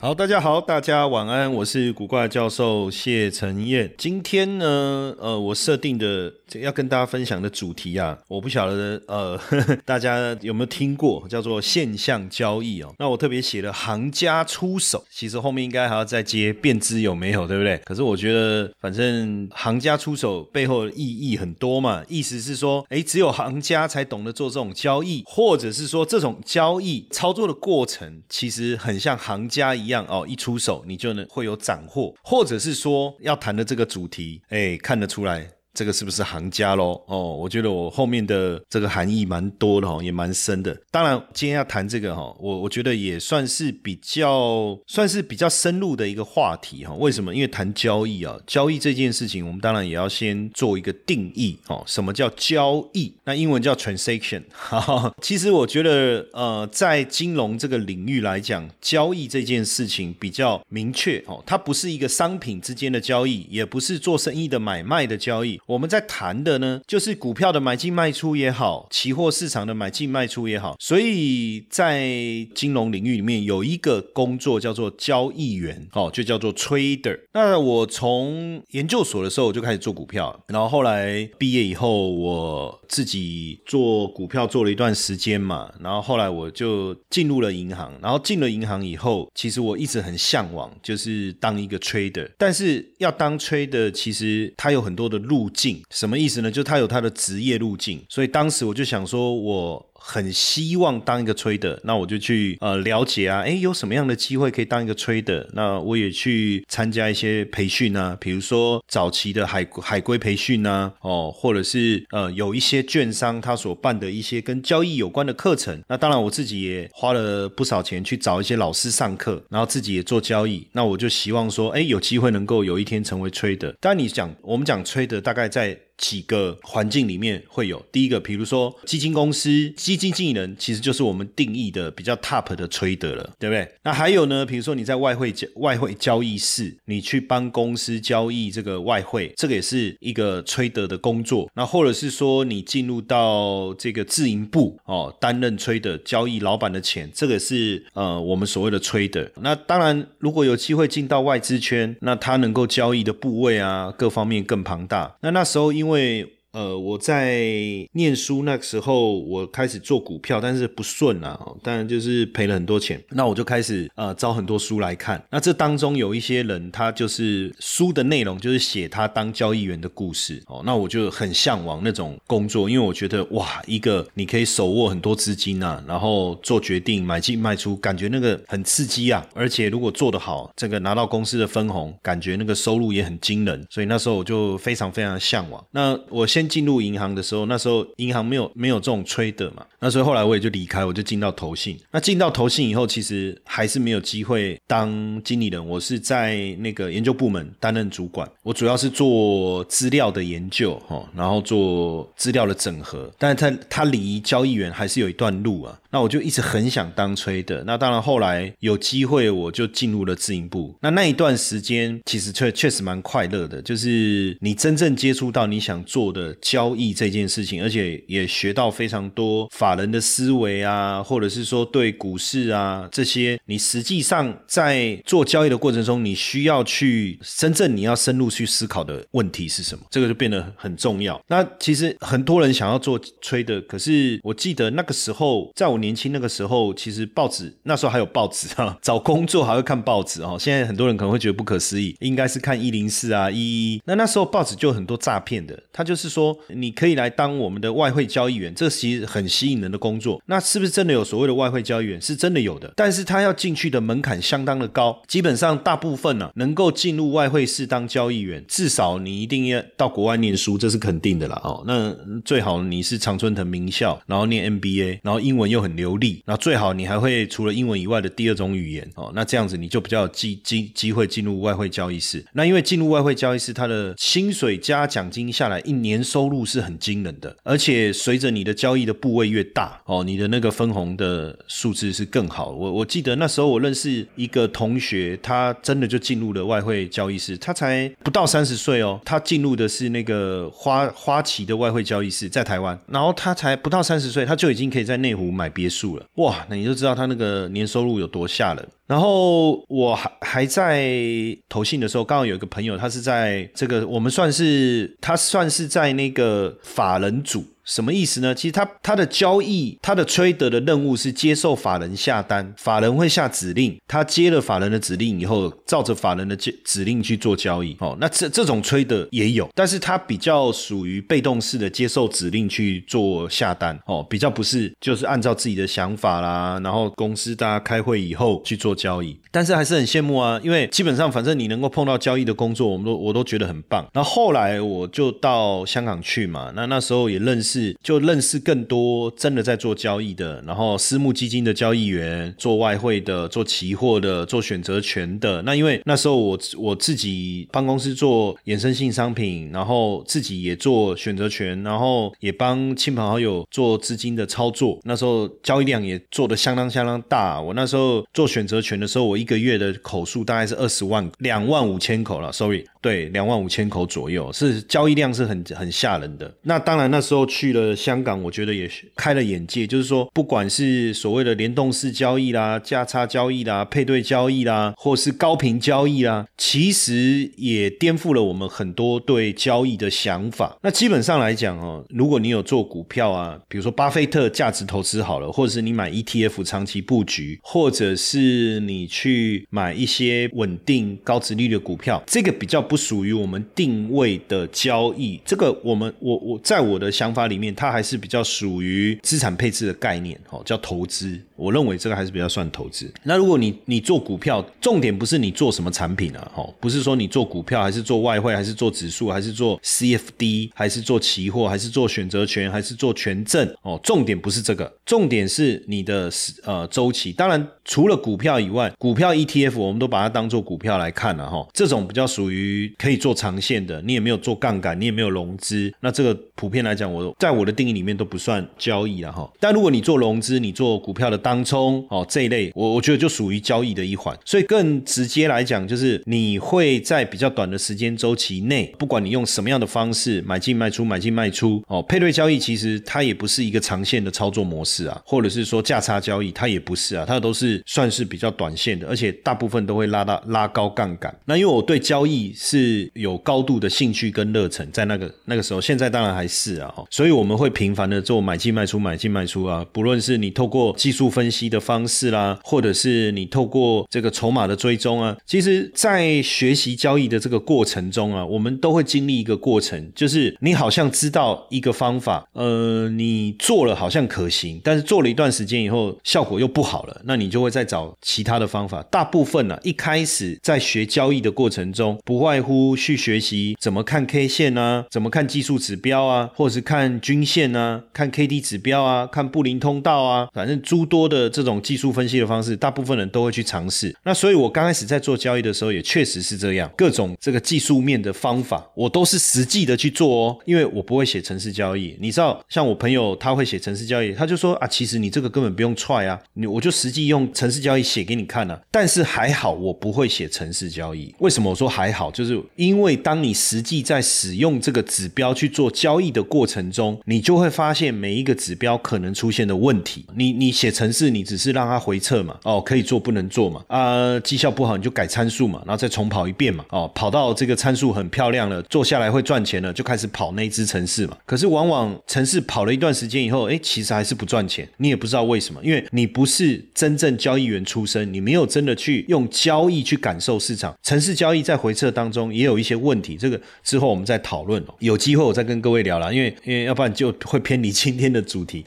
好，大家好，大家晚安，我是古怪教授谢承彦。今天呢，呃，我设定的。要跟大家分享的主题啊，我不晓得呃呵呵，大家有没有听过叫做现象交易哦？那我特别写了行家出手，其实后面应该还要再接变知有没有，对不对？可是我觉得反正行家出手背后的意义很多嘛，意思是说，哎，只有行家才懂得做这种交易，或者是说这种交易操作的过程其实很像行家一一样哦，一出手你就能会有斩获，或者是说要谈的这个主题，哎，看得出来。这个是不是行家喽？哦，我觉得我后面的这个含义蛮多的哈，也蛮深的。当然，今天要谈这个哈，我我觉得也算是比较算是比较深入的一个话题哈。为什么？因为谈交易啊，交易这件事情，我们当然也要先做一个定义哦。什么叫交易？那英文叫 transaction。其实我觉得，呃，在金融这个领域来讲，交易这件事情比较明确哦，它不是一个商品之间的交易，也不是做生意的买卖的交易。我们在谈的呢，就是股票的买进卖出也好，期货市场的买进卖出也好，所以在金融领域里面有一个工作叫做交易员，哦，就叫做 trader。那我从研究所的时候我就开始做股票，然后后来毕业以后，我自己做股票做了一段时间嘛，然后后来我就进入了银行，然后进了银行以后，其实我一直很向往，就是当一个 trader，但是要当 trader，其实它有很多的路。径什么意思呢？就他有他的职业路径，所以当时我就想说，我。很希望当一个 trader，那我就去呃了解啊，哎，有什么样的机会可以当一个 trader？那我也去参加一些培训啊，比如说早期的海海归培训啊，哦，或者是呃有一些券商他所办的一些跟交易有关的课程。那当然我自己也花了不少钱去找一些老师上课，然后自己也做交易。那我就希望说，哎，有机会能够有一天成为 trader。当然你讲我们讲 trader，大概在。几个环境里面会有第一个，比如说基金公司基金经理人，其实就是我们定义的比较 top 的催德了，对不对？那还有呢，比如说你在外汇交外汇交易室，你去帮公司交易这个外汇，这个也是一个催德的工作。那或者是说你进入到这个自营部哦，担任催的交易老板的钱，这个是呃我们所谓的催德。那当然，如果有机会进到外资圈，那他能够交易的部位啊，各方面更庞大。那那时候因为因为呃，我在念书那个时候，我开始做股票，但是不顺啊，当然就是赔了很多钱。那我就开始呃找很多书来看。那这当中有一些人，他就是书的内容就是写他当交易员的故事哦。那我就很向往那种工作，因为我觉得哇，一个你可以手握很多资金啊，然后做决定买进卖出，感觉那个很刺激啊。而且如果做得好，这个拿到公司的分红，感觉那个收入也很惊人。所以那时候我就非常非常向往。那我先。先进入银行的时候，那时候银行没有没有这种吹的嘛，那所以后来我也就离开，我就进到投信。那进到投信以后，其实还是没有机会当经理人。我是在那个研究部门担任主管，我主要是做资料的研究哈，然后做资料的整合。但是他他离交易员还是有一段路啊。那我就一直很想当吹的。那当然后来有机会，我就进入了自营部。那那一段时间其实确确实蛮快乐的，就是你真正接触到你想做的。交易这件事情，而且也学到非常多法人的思维啊，或者是说对股市啊这些，你实际上在做交易的过程中，你需要去真正你要深入去思考的问题是什么，这个就变得很重要。那其实很多人想要做吹的，可是我记得那个时候，在我年轻那个时候，其实报纸那时候还有报纸啊，找工作还会看报纸哦。现在很多人可能会觉得不可思议，应该是看一零四啊一一。那那时候报纸就很多诈骗的，他就是说。你可以来当我们的外汇交易员，这其实很吸引人的工作。那是不是真的有所谓的外汇交易员？是真的有的，但是他要进去的门槛相当的高，基本上大部分呢能够进入外汇室当交易员，至少你一定要到国外念书，这是肯定的啦。哦，那最好你是常春藤名校，然后念 MBA，然后英文又很流利，那最好你还会除了英文以外的第二种语言。哦，那这样子你就比较有机机机会进入外汇交易室。那因为进入外汇交易室，他的薪水加奖金下来，一年收入是很惊人的，而且随着你的交易的部位越大，哦，你的那个分红的数字是更好。我我记得那时候我认识一个同学，他真的就进入了外汇交易室，他才不到三十岁哦，他进入的是那个花花旗的外汇交易室，在台湾，然后他才不到三十岁，他就已经可以在内湖买别墅了，哇，那你就知道他那个年收入有多吓人。然后我还还在投信的时候，刚好有一个朋友，他是在这个我们算是他算是在那个法人组。什么意思呢？其实他他的交易，他的吹得的任务是接受法人下单，法人会下指令，他接了法人的指令以后，照着法人的指指令去做交易。哦，那这这种吹的也有，但是他比较属于被动式的接受指令去做下单。哦，比较不是就是按照自己的想法啦，然后公司大家开会以后去做交易。但是还是很羡慕啊，因为基本上反正你能够碰到交易的工作，我们都我都觉得很棒。那后来我就到香港去嘛，那那时候也认识。就认识更多真的在做交易的，然后私募基金的交易员，做外汇的，做期货的，做选择权的。那因为那时候我我自己帮公司做衍生性商品，然后自己也做选择权，然后也帮亲朋好友做资金的操作。那时候交易量也做的相当相当大。我那时候做选择权的时候，我一个月的口数大概是二十万两万五千口了。Sorry。对，两万五千口左右是交易量是很很吓人的。那当然那时候去了香港，我觉得也开了眼界，就是说不管是所谓的联动式交易啦、价差交易啦、配对交易啦，或是高频交易啦，其实也颠覆了我们很多对交易的想法。那基本上来讲哦，如果你有做股票啊，比如说巴菲特价值投资好了，或者是你买 ETF 长期布局，或者是你去买一些稳定高值率的股票，这个比较。不属于我们定位的交易，这个我们我我在我的想法里面，它还是比较属于资产配置的概念，哦，叫投资。我认为这个还是比较算投资。那如果你你做股票，重点不是你做什么产品啊，哦，不是说你做股票还是做外汇，还是做指数，还是做 CFD，还是做期货，还是做选择权，还是做权证，哦，重点不是这个，重点是你的呃周期。当然，除了股票以外，股票 ETF 我们都把它当做股票来看了哈，这种比较属于可以做长线的，你也没有做杠杆，你也没有融资，那这个普遍来讲，我在我的定义里面都不算交易了哈。但如果你做融资，你做股票的。当冲哦这一类，我我觉得就属于交易的一环，所以更直接来讲，就是你会在比较短的时间周期内，不管你用什么样的方式买进卖出买进卖出哦，配对交易其实它也不是一个长线的操作模式啊，或者是说价差交易它也不是啊，它都是算是比较短线的，而且大部分都会拉到拉高杠杆。那因为我对交易是有高度的兴趣跟热忱，在那个那个时候，现在当然还是啊，所以我们会频繁的做买进卖出买进卖出啊，不论是你透过技术。分析的方式啦，或者是你透过这个筹码的追踪啊，其实，在学习交易的这个过程中啊，我们都会经历一个过程，就是你好像知道一个方法，呃，你做了好像可行，但是做了一段时间以后，效果又不好了，那你就会再找其他的方法。大部分呢，一开始在学交易的过程中，不外乎去学习怎么看 K 线啊，怎么看技术指标啊，或者是看均线啊，看 K D 指标啊，看布林通道啊，反正诸多。的这种技术分析的方式，大部分人都会去尝试。那所以，我刚开始在做交易的时候，也确实是这样。各种这个技术面的方法，我都是实际的去做哦。因为我不会写城市交易，你知道，像我朋友他会写城市交易，他就说啊，其实你这个根本不用踹啊，你我就实际用城市交易写给你看了。但是还好，我不会写城市交易。为什么我说还好？就是因为当你实际在使用这个指标去做交易的过程中，你就会发现每一个指标可能出现的问题。你你写城市是。你只是让它回撤嘛，哦，可以做不能做嘛，啊，绩效不好你就改参数嘛，然后再重跑一遍嘛，哦，跑到这个参数很漂亮了，做下来会赚钱了，就开始跑那支城市嘛。可是往往城市跑了一段时间以后，哎，其实还是不赚钱，你也不知道为什么，因为你不是真正交易员出身，你没有真的去用交易去感受市场。城市交易在回撤当中。也有一些问题，这个之后我们再讨论哦。有机会我再跟各位聊了，因为因为要不然就会偏离今天的主题。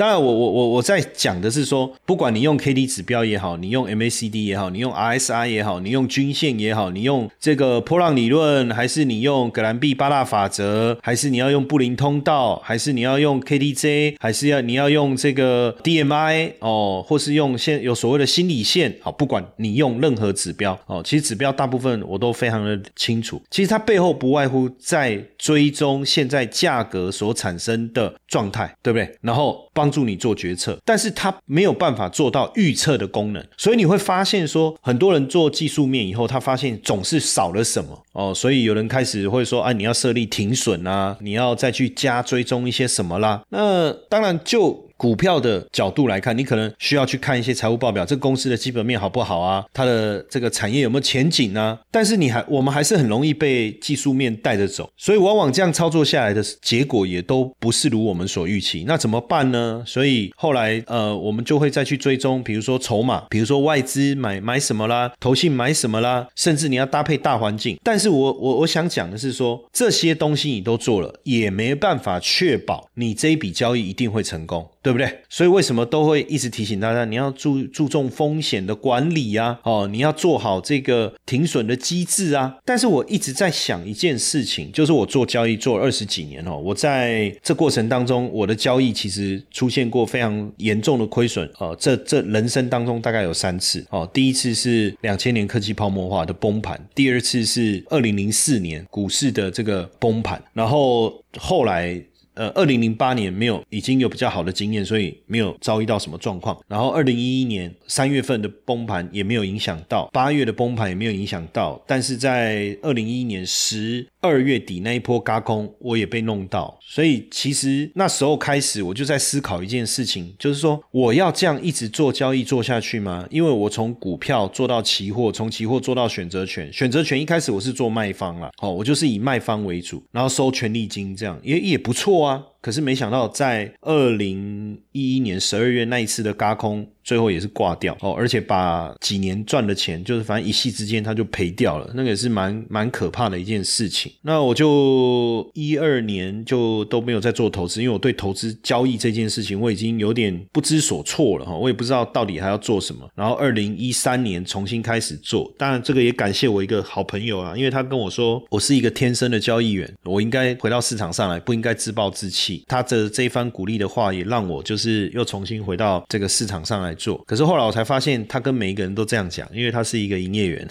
当然，我我我我在讲的是说，不管你用 K D 指标也好，你用 M A C D 也好，你用 R S I 也好，你用均线也好，你用这个波浪理论，还是你用格兰币八大法则，还是你要用布林通道，还是你要用 K D J，还是要你要用这个 D M I 哦，或是用现有所谓的心理线，好，不管你用任何指标哦，其实指标大部分我都非常的清楚，其实它背后不外乎在追踪现在价格所产生的状态，对不对？然后帮。助你做决策，但是它没有办法做到预测的功能，所以你会发现说，很多人做技术面以后，他发现总是少了什么哦，所以有人开始会说，哎，你要设立停损啊，你要再去加追踪一些什么啦。那当然就。股票的角度来看，你可能需要去看一些财务报表，这个公司的基本面好不好啊？它的这个产业有没有前景呢？但是你还，我们还是很容易被技术面带着走，所以往往这样操作下来的结果也都不是如我们所预期。那怎么办呢？所以后来呃，我们就会再去追踪，比如说筹码，比如说外资买买什么啦，投信买什么啦，甚至你要搭配大环境。但是我我我想讲的是说，这些东西你都做了，也没办法确保你这一笔交易一定会成功。对不对？所以为什么都会一直提醒大家，你要注注重风险的管理啊，哦，你要做好这个停损的机制啊。但是我一直在想一件事情，就是我做交易做二十几年哦，我在这过程当中，我的交易其实出现过非常严重的亏损哦。这这人生当中大概有三次哦，第一次是两千年科技泡沫化的崩盘，第二次是二零零四年股市的这个崩盘，然后后来。呃，二零零八年没有已经有比较好的经验，所以没有遭遇到什么状况。然后二零一一年三月份的崩盘也没有影响到，八月的崩盘也没有影响到。但是在二零一一年十二月底那一波嘎空，我也被弄到。所以其实那时候开始，我就在思考一件事情，就是说我要这样一直做交易做下去吗？因为我从股票做到期货，从期货做到选择权，选择权一开始我是做卖方了，哦，我就是以卖方为主，然后收权利金这样，也也不错啊。可是没想到，在二零一一年十二月那一次的嘎空。最后也是挂掉哦，而且把几年赚的钱，就是反正一夕之间他就赔掉了，那个也是蛮蛮可怕的一件事情。那我就一二年就都没有在做投资，因为我对投资交易这件事情我已经有点不知所措了哈，我也不知道到底还要做什么。然后二零一三年重新开始做，当然这个也感谢我一个好朋友啊，因为他跟我说我是一个天生的交易员，我应该回到市场上来，不应该自暴自弃。他的这一番鼓励的话，也让我就是又重新回到这个市场上来。做，可是后来我才发现，他跟每一个人都这样讲，因为他是一个营业员。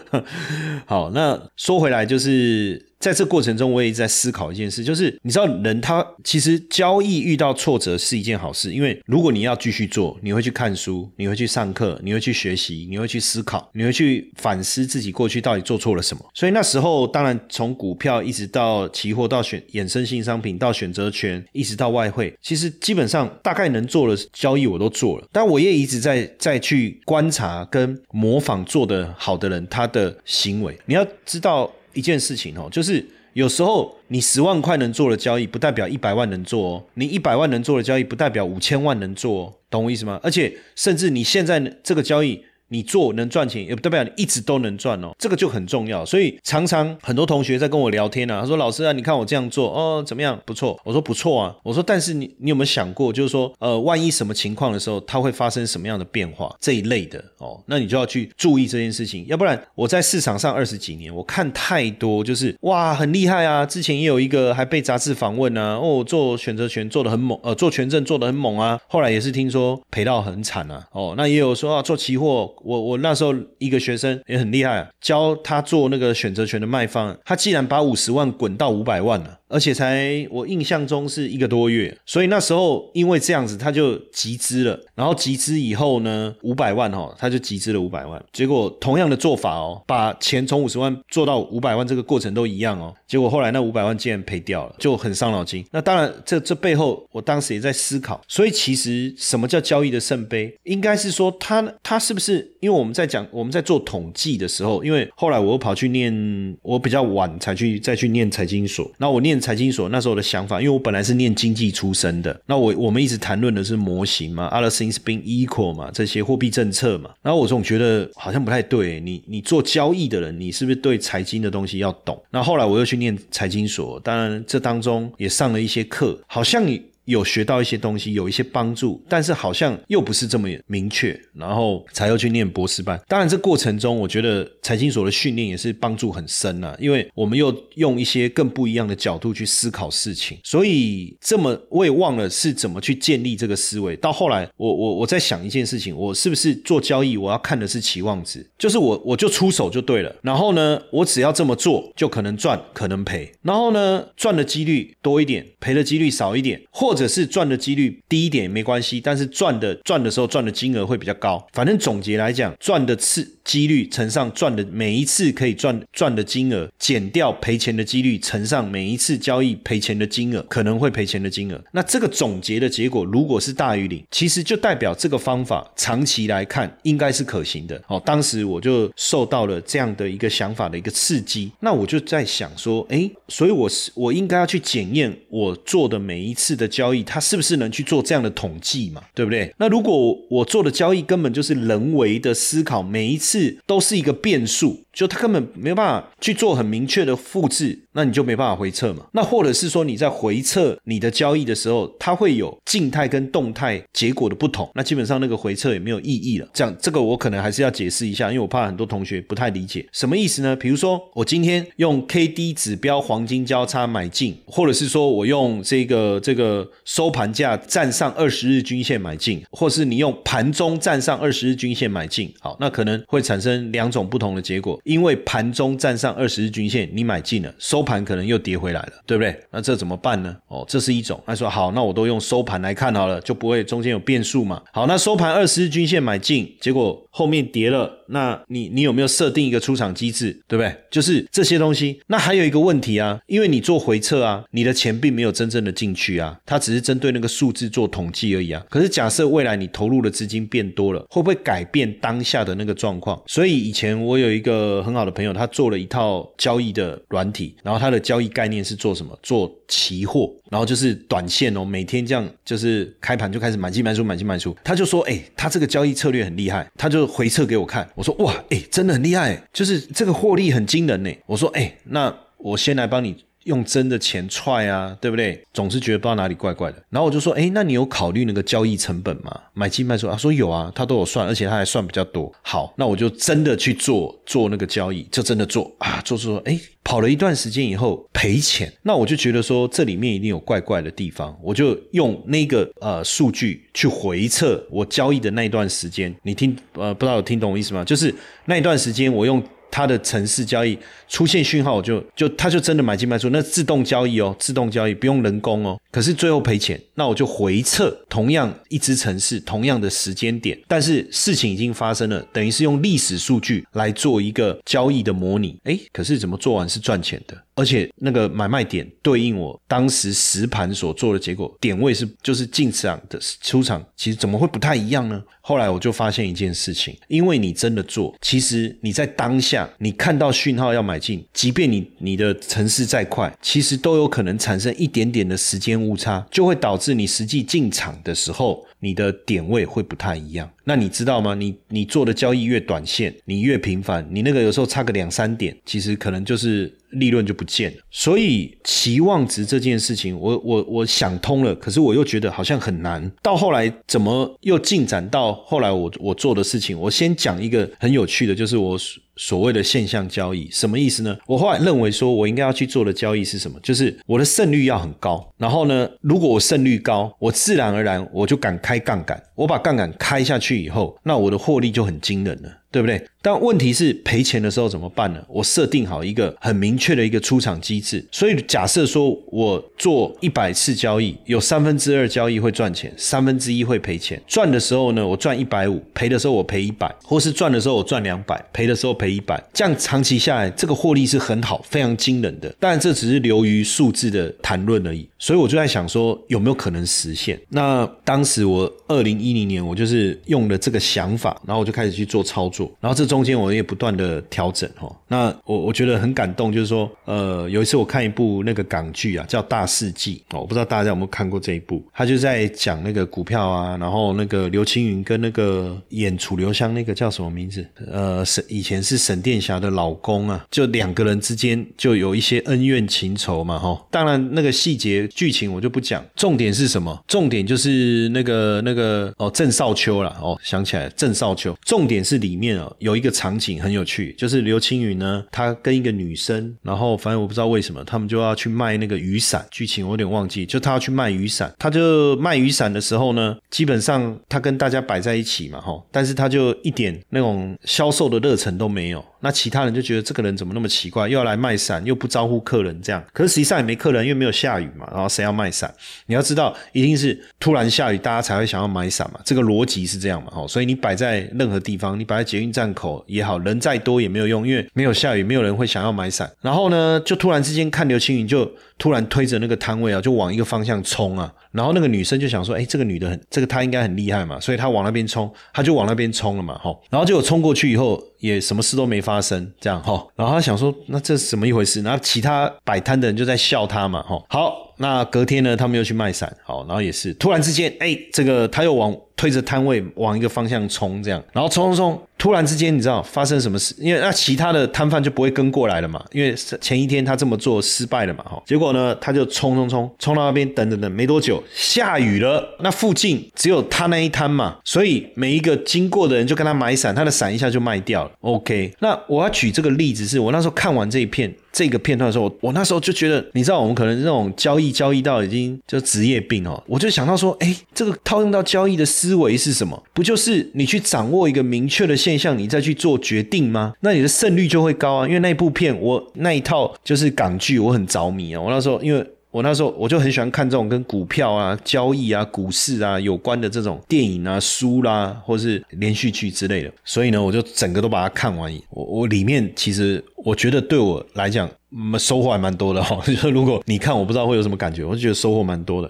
好，那说回来就是。在这过程中，我也在思考一件事，就是你知道，人他其实交易遇到挫折是一件好事，因为如果你要继续做，你会去看书，你会去上课，你会去学习，你会去思考，你会去反思自己过去到底做错了什么。所以那时候，当然从股票一直到期货，到选衍生性商品，到选择权，一直到外汇，其实基本上大概能做的交易我都做了。但我也一直在再去观察跟模仿做的好的人他的行为。你要知道。一件事情哦，就是有时候你十万块能做的交易，不代表一百万能做哦；你一百万能做的交易，不代表五千万能做哦，懂我意思吗？而且甚至你现在这个交易，你做能赚钱，也不代表你一直都能赚哦，这个就很重要。所以常常很多同学在跟我聊天啊，他说：“老师啊，你看我这样做哦，怎么样？不错。”我说：“不错啊。”我说：“但是你你有没有想过，就是说，呃，万一什么情况的时候，它会发生什么样的变化这一类的哦？那你就要去注意这件事情，要不然我在市场上二十几年，我看太多就是哇很厉害啊，之前也有一个还被杂志访问啊，哦做选择权做的很猛，呃做权证做的很猛啊，后来也是听说赔到很惨啊，哦那也有说啊做期货，我我那时候一个学生也很厉害，教他做那个选择权的卖方，他既然把五十万滚到五百万了。而且才我印象中是一个多月，所以那时候因为这样子，他就集资了。然后集资以后呢，五百万哈，他就集资了五百万。结果同样的做法哦，把钱从五十万做到五百万，这个过程都一样哦。结果后来那五百万竟然赔掉了，就很伤脑筋。那当然，这这背后我当时也在思考。所以其实什么叫交易的圣杯？应该是说他他是不是？因为我们在讲我们在做统计的时候，因为后来我又跑去念，我比较晚才去再去念财经所，那我念。财经所那时候的想法，因为我本来是念经济出身的，那我我们一直谈论的是模型嘛，other things being equal 嘛，这些货币政策嘛，然后我总觉得好像不太对，你你做交易的人，你是不是对财经的东西要懂？那后来我又去念财经所，当然这当中也上了一些课，好像你。有学到一些东西，有一些帮助，但是好像又不是这么明确，然后才又去念博士班。当然，这过程中我觉得财经所的训练也是帮助很深啊，因为我们又用一些更不一样的角度去思考事情。所以这么我也忘了是怎么去建立这个思维。到后来，我我我在想一件事情，我是不是做交易，我要看的是期望值，就是我我就出手就对了。然后呢，我只要这么做，就可能赚，可能赔。然后呢，赚的几率多一点，赔的几率少一点，或者。只是赚的几率低一点也没关系，但是赚的赚的时候赚的金额会比较高。反正总结来讲，赚的次几率乘上赚的每一次可以赚赚的金额，减掉赔钱的几率乘上每一次交易赔钱的金额，可能会赔钱的金额。那这个总结的结果如果是大于零，其实就代表这个方法长期来看应该是可行的。哦，当时我就受到了这样的一个想法的一个刺激，那我就在想说，哎，所以我是我应该要去检验我做的每一次的交。交易，它是不是能去做这样的统计嘛？对不对？那如果我做的交易根本就是人为的思考，每一次都是一个变数。就它根本没有办法去做很明确的复制，那你就没办法回撤嘛。那或者是说你在回撤你的交易的时候，它会有静态跟动态结果的不同，那基本上那个回撤也没有意义了。这样这个我可能还是要解释一下，因为我怕很多同学不太理解什么意思呢？比如说我今天用 K D 指标黄金交叉买进，或者是说我用这个这个收盘价站上二十日均线买进，或是你用盘中站上二十日均线买进，好，那可能会产生两种不同的结果。因为盘中站上二十日均线，你买进了，收盘可能又跌回来了，对不对？那这怎么办呢？哦，这是一种。他说好，那我都用收盘来看好了，就不会中间有变数嘛。好，那收盘二十日均线买进，结果后面跌了，那你你有没有设定一个出场机制，对不对？就是这些东西。那还有一个问题啊，因为你做回撤啊，你的钱并没有真正的进去啊，它只是针对那个数字做统计而已啊。可是假设未来你投入的资金变多了，会不会改变当下的那个状况？所以以前我有一个。呃很好的朋友，他做了一套交易的软体，然后他的交易概念是做什么？做期货，然后就是短线哦，每天这样就是开盘就开始买进满出买进满出。他就说，哎，他这个交易策略很厉害，他就回测给我看。我说，哇，哎，真的很厉害，就是这个获利很惊人呢。我说，哎，那我先来帮你。用真的钱踹啊，对不对？总是觉得不知道哪里怪怪的。然后我就说，哎，那你有考虑那个交易成本吗？买进卖出？他说有啊，他都有算，而且他还算比较多。好，那我就真的去做做那个交易，就真的做啊，做做，哎，跑了一段时间以后赔钱。那我就觉得说这里面一定有怪怪的地方，我就用那个呃数据去回测我交易的那一段时间。你听呃，不知道有听懂我意思吗？就是那一段时间我用。它的城市交易出现讯号，我就就它就真的买进卖出，那自动交易哦，自动交易不用人工哦。可是最后赔钱，那我就回撤同样一只城市，同样的时间点，但是事情已经发生了，等于是用历史数据来做一个交易的模拟。诶，可是怎么做完是赚钱的？而且那个买卖点对应我当时实盘所做的结果，点位是就是进场的出场，其实怎么会不太一样呢？后来我就发现一件事情，因为你真的做，其实你在当下你看到讯号要买进，即便你你的程式再快，其实都有可能产生一点点的时间误差，就会导致你实际进场的时候。你的点位会不太一样，那你知道吗？你你做的交易越短线，你越频繁，你那个有时候差个两三点，其实可能就是利润就不见了。所以期望值这件事情，我我我想通了，可是我又觉得好像很难。到后来怎么又进展到后来我我做的事情？我先讲一个很有趣的，就是我。所谓的现象交易什么意思呢？我后来认为说，我应该要去做的交易是什么？就是我的胜率要很高。然后呢，如果我胜率高，我自然而然我就敢开杠杆。我把杠杆开下去以后，那我的获利就很惊人了，对不对？但问题是赔钱的时候怎么办呢？我设定好一个很明确的一个出场机制。所以假设说我做一百次交易，有三分之二交易会赚钱，三分之一会赔钱。赚的时候呢，我赚一百五；赔的时候我赔一百，或是赚的时候我赚两百，赔的时候赔。一百，这样长期下来，这个获利是很好，非常惊人的。当然，这只是流于数字的谈论而已。所以我就在想说，有没有可能实现？那当时我二零一零年，我就是用了这个想法，然后我就开始去做操作。然后这中间我也不断的调整哈。那我我觉得很感动，就是说，呃，有一次我看一部那个港剧啊，叫《大世纪》哦，我不知道大家有没有看过这一部。他就在讲那个股票啊，然后那个刘青云跟那个演楚留香那个叫什么名字？呃，是以前是。是沈殿霞的老公啊，就两个人之间就有一些恩怨情仇嘛，哈。当然那个细节剧情我就不讲，重点是什么？重点就是那个那个哦，郑少秋了哦，想起来郑少秋。重点是里面哦有一个场景很有趣，就是刘青云呢，他跟一个女生，然后反正我不知道为什么他们就要去卖那个雨伞。剧情我有点忘记，就他要去卖雨伞，他就卖雨伞的时候呢，基本上他跟大家摆在一起嘛，哈，但是他就一点那种销售的热忱都没。有，那其他人就觉得这个人怎么那么奇怪，又要来卖伞，又不招呼客人，这样。可是实际上也没客人，因为没有下雨嘛。然后谁要卖伞？你要知道，一定是突然下雨，大家才会想要买伞嘛。这个逻辑是这样嘛？哦，所以你摆在任何地方，你摆在捷运站口也好，人再多也没有用，因为没有下雨，没有人会想要买伞。然后呢，就突然之间看刘青云就突然推着那个摊位啊，就往一个方向冲啊。然后那个女生就想说，哎，这个女的很，这个她应该很厉害嘛，所以她往那边冲，她就往那边冲了嘛，吼。然后结果冲过去以后，也什么事都没发发生，这样哈。然后他想说，那这是怎么一回事？然后其他摆摊的人就在笑他嘛，哈。好，那隔天呢，他们又去卖伞，好，然后也是突然之间，哎，这个他又往。推着摊位往一个方向冲，这样，然后冲冲冲，突然之间，你知道发生什么事？因为那其他的摊贩就不会跟过来了嘛，因为前一天他这么做失败了嘛，哈，结果呢，他就冲冲冲，冲到那边，等等等，没多久下雨了，那附近只有他那一摊嘛，所以每一个经过的人就跟他买伞，他的伞一下就卖掉了。OK，那我要举这个例子，是我那时候看完这一片。这个片段的时候，我那时候就觉得，你知道，我们可能这种交易交易到已经就职业病哦，我就想到说，哎，这个套用到交易的思维是什么？不就是你去掌握一个明确的现象，你再去做决定吗？那你的胜率就会高啊。因为那部片，我那一套就是港剧，我很着迷啊。我那时候因为。我那时候我就很喜欢看这种跟股票啊、交易啊、股市啊有关的这种电影啊、书啦，或是连续剧之类的，所以呢，我就整个都把它看完。我我里面其实我觉得对我来讲，收获还蛮多的哈。就如果你看，我不知道会有什么感觉，我就觉得收获蛮多的。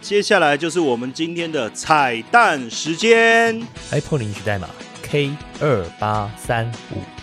接下来就是我们今天的彩蛋时间，Apple 领取代码 K 二八三五。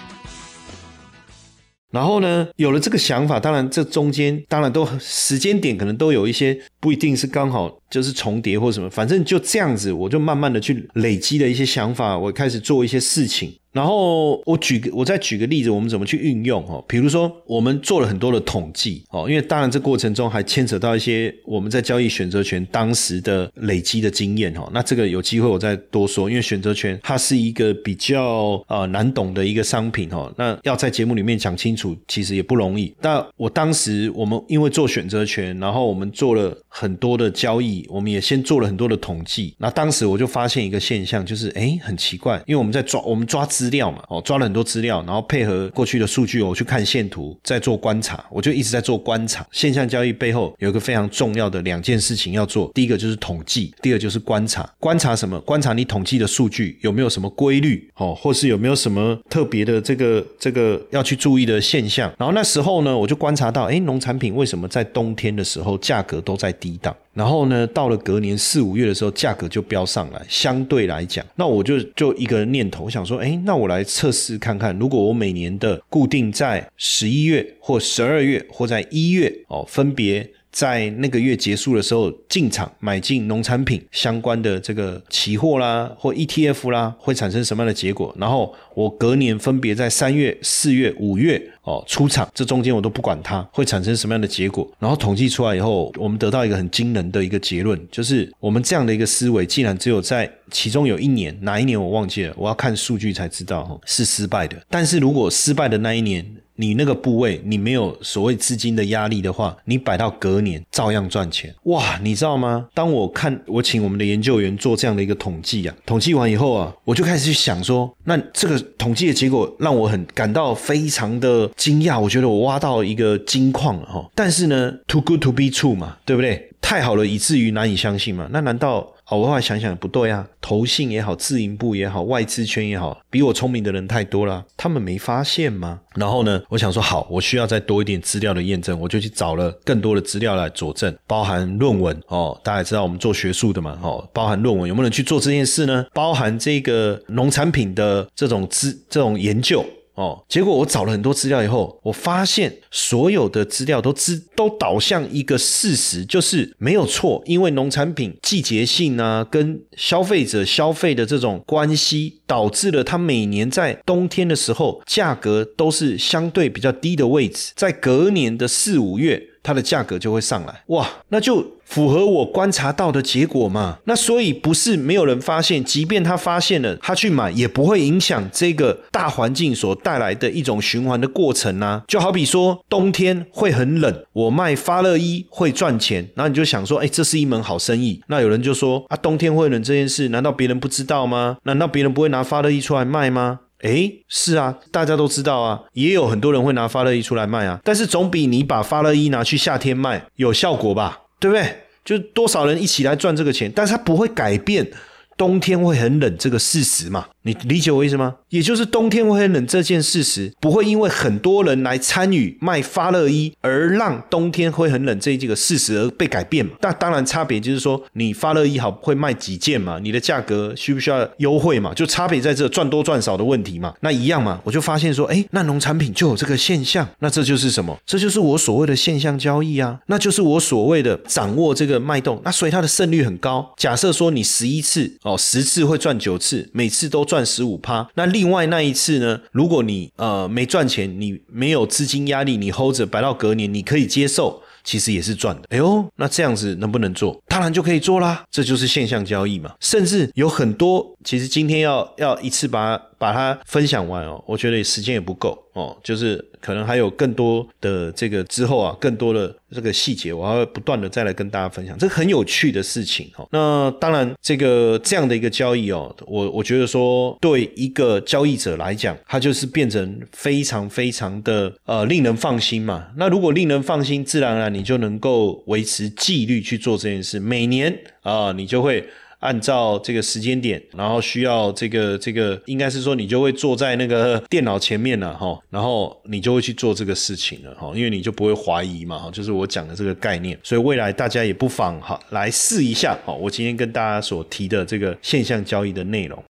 然后呢，有了这个想法，当然这中间当然都时间点可能都有一些不一定是刚好就是重叠或什么，反正就这样子，我就慢慢的去累积了一些想法，我开始做一些事情。然后我举个，我再举个例子，我们怎么去运用哦？比如说，我们做了很多的统计哦，因为当然这过程中还牵扯到一些我们在交易选择权当时的累积的经验哈。那这个有机会我再多说，因为选择权它是一个比较呃难懂的一个商品哈。那要在节目里面讲清楚，其实也不容易。但我当时我们因为做选择权，然后我们做了很多的交易，我们也先做了很多的统计。那当时我就发现一个现象，就是哎很奇怪，因为我们在抓我们抓资。资料嘛，哦，抓了很多资料，然后配合过去的数据，我去看线图，在做观察，我就一直在做观察。现象交易背后有一个非常重要的两件事情要做，第一个就是统计，第二就是观察。观察什么？观察你统计的数据有没有什么规律，哦，或是有没有什么特别的这个这个要去注意的现象。然后那时候呢，我就观察到，哎，农产品为什么在冬天的时候价格都在低档？然后呢，到了隔年四五月的时候，价格就飙上来。相对来讲，那我就就一个念头，我想说，哎，那我来测试看看，如果我每年的固定在十一月或十二月或在一月哦，分别。在那个月结束的时候进场买进农产品相关的这个期货啦或 ETF 啦，会产生什么样的结果？然后我隔年分别在三月、四月、五月哦出场，这中间我都不管它会产生什么样的结果。然后统计出来以后，我们得到一个很惊人的一个结论，就是我们这样的一个思维，竟然只有在其中有一年，哪一年我忘记了，我要看数据才知道是失败的。但是如果失败的那一年，你那个部位你没有所谓资金的压力的话，你摆到隔年照样赚钱哇！你知道吗？当我看我请我们的研究员做这样的一个统计啊，统计完以后啊，我就开始去想说，那这个统计的结果让我很感到非常的惊讶，我觉得我挖到一个金矿了哈。但是呢，too good to be true 嘛，对不对？太好了，以至于难以相信嘛？那难道？好，我后来想想不对啊，投信也好，自营部也好，外资圈也好，比我聪明的人太多了，他们没发现吗？然后呢，我想说好，我需要再多一点资料的验证，我就去找了更多的资料来佐证，包含论文哦，大家知道我们做学术的嘛，哦，包含论文有没有人去做这件事呢？包含这个农产品的这种资这种研究。哦，结果我找了很多资料以后，我发现所有的资料都知都导向一个事实，就是没有错，因为农产品季节性啊，跟消费者消费的这种关系，导致了它每年在冬天的时候价格都是相对比较低的位置，在隔年的四五月。它的价格就会上来，哇，那就符合我观察到的结果嘛。那所以不是没有人发现，即便他发现了，他去买也不会影响这个大环境所带来的一种循环的过程啊。就好比说冬天会很冷，我卖发热衣会赚钱，然后你就想说，哎，这是一门好生意。那有人就说啊，冬天会冷这件事，难道别人不知道吗？难道别人不会拿发热衣出来卖吗？哎，是啊，大家都知道啊，也有很多人会拿发热衣出来卖啊，但是总比你把发热衣拿去夏天卖有效果吧，对不对？就多少人一起来赚这个钱，但是它不会改变。冬天会很冷这个事实嘛？你理解我意思吗？也就是冬天会很冷这件事实，不会因为很多人来参与卖发热衣而让冬天会很冷这几个事实而被改变嘛？但当然差别就是说，你发热衣好会卖几件嘛？你的价格需不需要优惠嘛？就差别在这赚多赚少的问题嘛？那一样嘛？我就发现说，哎，那农产品就有这个现象，那这就是什么？这就是我所谓的现象交易啊，那就是我所谓的掌握这个脉动，那所以它的胜率很高。假设说你十一次。哦，十次会赚九次，每次都赚赚十五趴。那另外那一次呢？如果你呃没赚钱，你没有资金压力，你 hold 着摆到隔年，你可以接受，其实也是赚的。哎呦，那这样子能不能做？当然就可以做啦，这就是现象交易嘛。甚至有很多，其实今天要要一次把把它分享完哦，我觉得时间也不够哦，就是。可能还有更多的这个之后啊，更多的这个细节，我还会不断的再来跟大家分享，这很有趣的事情哦。那当然，这个这样的一个交易哦，我我觉得说对一个交易者来讲，它就是变成非常非常的呃令人放心嘛。那如果令人放心，自然而然你就能够维持纪律去做这件事，每年啊，你就会。按照这个时间点，然后需要这个这个，应该是说你就会坐在那个电脑前面了哈，然后你就会去做这个事情了哈，因为你就不会怀疑嘛哈，就是我讲的这个概念，所以未来大家也不妨哈来试一下哈，我今天跟大家所提的这个现象交易的内容。